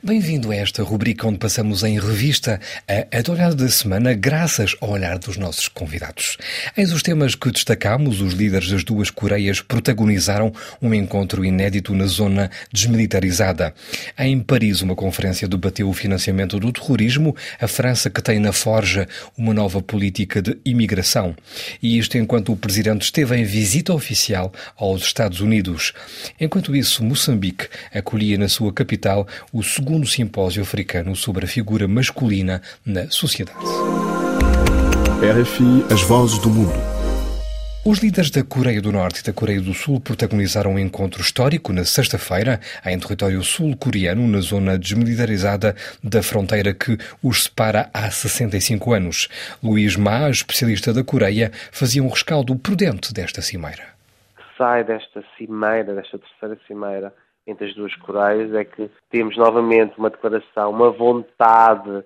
Bem-vindo a esta rubrica onde passamos em revista a atualidade da semana graças ao olhar dos nossos convidados. Eis os temas que destacamos. Os líderes das duas Coreias protagonizaram um encontro inédito na zona desmilitarizada. Em Paris, uma conferência debateu o financiamento do terrorismo, a França que tem na forja uma nova política de imigração. E isto enquanto o presidente esteve em visita oficial aos Estados Unidos. Enquanto isso, Moçambique acolhia na sua capital o segundo segundo simpósio africano sobre a figura masculina na sociedade. RFI As Vozes do Mundo. Os líderes da Coreia do Norte e da Coreia do Sul protagonizaram um encontro histórico na sexta-feira em território sul-coreano, na zona desmilitarizada da fronteira que os separa há 65 anos. Luís Ma, especialista da Coreia, fazia um rescaldo prudente desta cimeira. Sai desta cimeira, desta terceira cimeira, entre as duas Coreias é que temos novamente uma declaração, uma vontade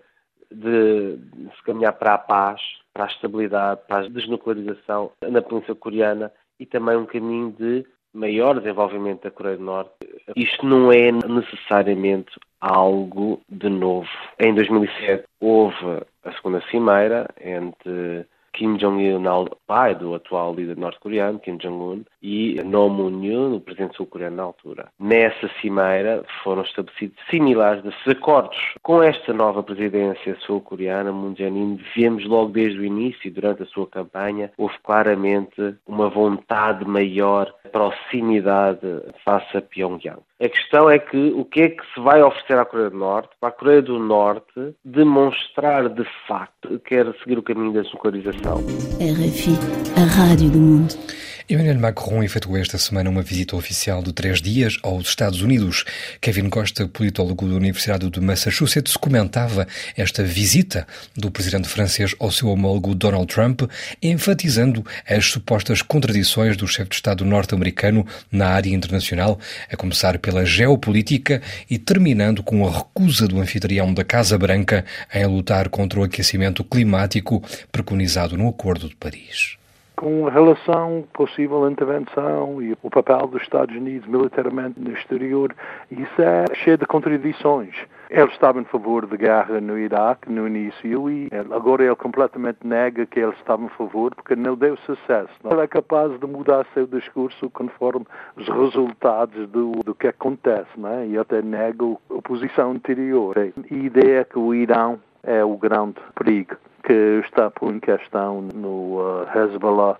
de, se caminhar para a paz, para a estabilidade, para a desnuclearização na Península Coreana e também um caminho de maior desenvolvimento da Coreia do Norte. Isto não é necessariamente algo de novo. Em 2007 houve a segunda cimeira entre Kim Jong-un, pai do atual líder norte-coreano, Kim Jong-un, e No Moon-yoon, o presidente sul-coreano na altura. Nessa cimeira foram estabelecidos similares desses acordos. Com esta nova presidência sul-coreana, Moon Jae-in, vemos logo desde o início, durante a sua campanha, houve claramente uma vontade maior, proximidade face a Pyongyang. A questão é que o que é que se vai oferecer à Coreia do Norte? Para a Coreia do Norte demonstrar de facto que quer seguir o caminho da desnuclearização. RFI, a rádio do mundo. Emmanuel Macron efetuou esta semana uma visita oficial de três dias aos Estados Unidos. Kevin Costa, politólogo da Universidade de Massachusetts, comentava esta visita do presidente francês ao seu homólogo Donald Trump, enfatizando as supostas contradições do chefe de Estado norte-americano na área internacional, a começar pela geopolítica e terminando com a recusa do anfitrião da Casa Branca em lutar contra o aquecimento climático preconizado no Acordo de Paris com relação possível intervenção e o papel dos Estados Unidos militarmente no exterior, isso é cheio de contradições. Ele estava em favor da guerra no Iraque no início e agora ele completamente nega que ele estava em favor porque não deu sucesso. Ele é capaz de mudar seu discurso conforme os resultados do, do que acontece né? e até nega a posição anterior. A ideia é que o Irão é o grande perigo que está por em questão no uh, Hezbollah,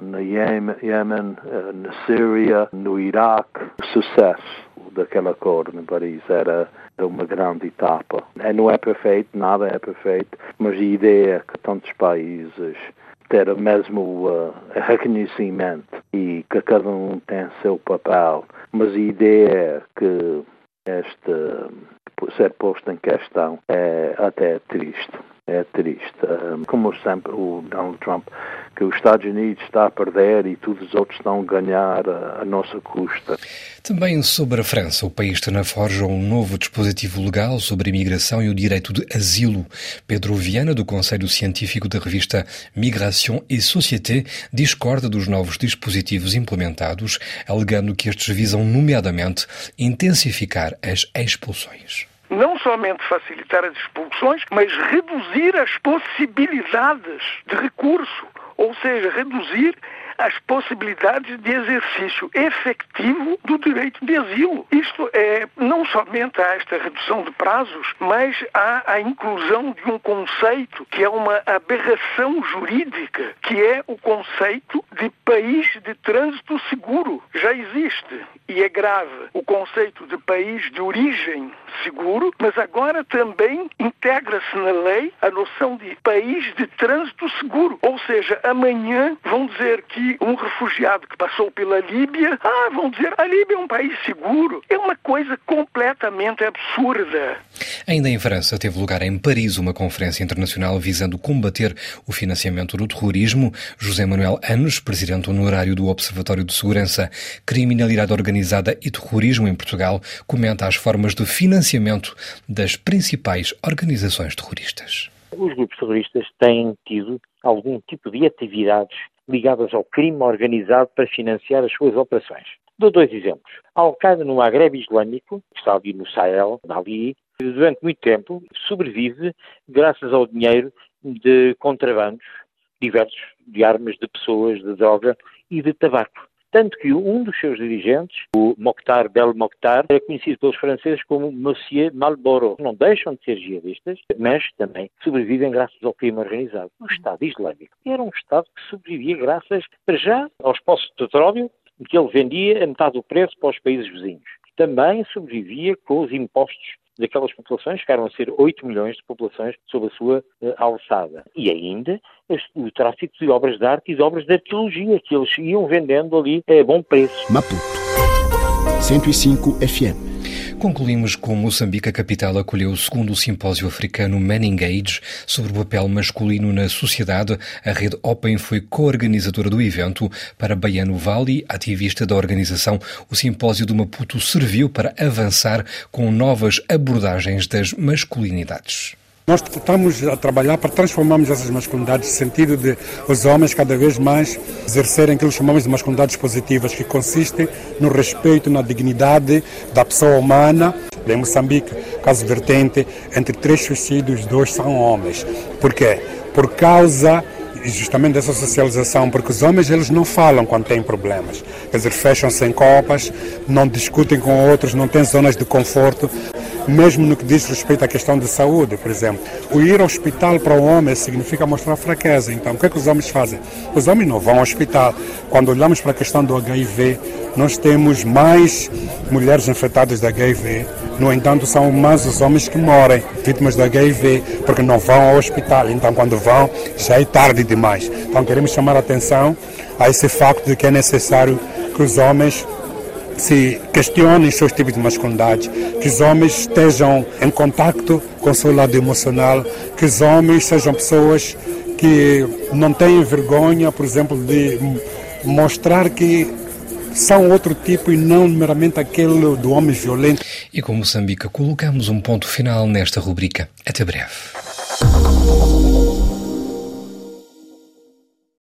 no Iêmen, uh, na Síria, no Iraque. O sucesso daquele acordo em Paris era uma grande etapa. É, não é perfeito, nada é perfeito, mas a ideia é que tantos países ter o mesmo uh, reconhecimento e que cada um tem seu papel, mas a ideia é que este ser posto em questão é até triste é triste. Como sempre o Donald Trump, que os Estados Unidos está a perder e todos os outros estão a ganhar a, nossa custa. Também sobre a França, o país está na forja um novo dispositivo legal sobre a imigração e o direito de asilo. Pedro Viana, do Conselho Científico da revista Migration et Société, discorda dos novos dispositivos implementados, alegando que estes visam, nomeadamente, intensificar as expulsões não somente facilitar as expulsões, mas reduzir as possibilidades de recurso, ou seja, reduzir as possibilidades de exercício efetivo do direito de asilo. Isto é não somente há esta redução de prazos, mas há a inclusão de um conceito que é uma aberração jurídica, que é o conceito de país de trânsito seguro. Já existe e é grave o conceito de país de origem seguro, mas agora também integra-se na lei a noção de país de trânsito seguro. Ou seja, amanhã vão dizer que um refugiado que passou pela Líbia, ah, vão dizer a Líbia é um país seguro. É uma coisa completamente absurda. Ainda em França, teve lugar em Paris uma conferência internacional visando combater o financiamento do terrorismo. José Manuel Anos, presidente honorário do Observatório de Segurança, Criminalidade Organizada e Terrorismo em Portugal, comenta as formas de financiamento das principais organizações terroristas. Os grupos terroristas têm tido algum tipo de atividades ligadas ao crime organizado para financiar as suas operações. Dou dois exemplos. A Al-Qaeda no Maghreb Islâmico, que está ali no Sahel, ali, durante muito tempo, sobrevive graças ao dinheiro de contrabandos diversos, de armas, de pessoas, de droga e de tabaco. Tanto que um dos seus dirigentes, o Mokhtar Bel Mokhtar, é conhecido pelos franceses como Monsieur Marlboro. Não deixam de ser jihadistas, mas também sobrevivem graças ao crime organizado. O Estado Islâmico era um Estado que sobrevivia graças, para já, aos poços de petróleo que ele vendia a metade do preço para os países vizinhos. Também sobrevivia com os impostos daquelas populações, chegaram a ser 8 milhões de populações sob a sua uh, alçada. E ainda o tráfico de obras de arte e de obras de arqueologia que eles iam vendendo ali a bom preço. Maputo 105 FM Concluímos com Moçambique, a capital acolheu o segundo simpósio africano Man Engage sobre o papel masculino na sociedade. A rede Open foi co-organizadora do evento. Para Baiano Vali, ativista da organização, o simpósio do Maputo serviu para avançar com novas abordagens das masculinidades. Nós estamos a trabalhar para transformarmos essas masculinidades no sentido de os homens cada vez mais exercerem aquilo que chamamos de masculinidades positivas, que consistem no respeito, na dignidade da pessoa humana. Em Moçambique, caso vertente, entre três suicídios, dois são homens. Por quê? Por causa justamente dessa socialização, porque os homens eles não falam quando têm problemas. Quer dizer, fecham-se em copas, não discutem com outros, não têm zonas de conforto mesmo no que diz respeito à questão de saúde, por exemplo. O ir ao hospital para o homem significa mostrar fraqueza. Então, o que é que os homens fazem? Os homens não vão ao hospital. Quando olhamos para a questão do HIV, nós temos mais mulheres infectadas de HIV. No entanto, são mais os homens que morrem vítimas do HIV, porque não vão ao hospital. Então, quando vão, já é tarde demais. Então, queremos chamar a atenção a esse facto de que é necessário que os homens se questionem seus tipos de masculinidade, que os homens estejam em contato com o seu lado emocional, que os homens sejam pessoas que não tenham vergonha, por exemplo, de mostrar que são outro tipo e não meramente aquele do homem violento. E com Moçambique colocamos um ponto final nesta rubrica. Até breve.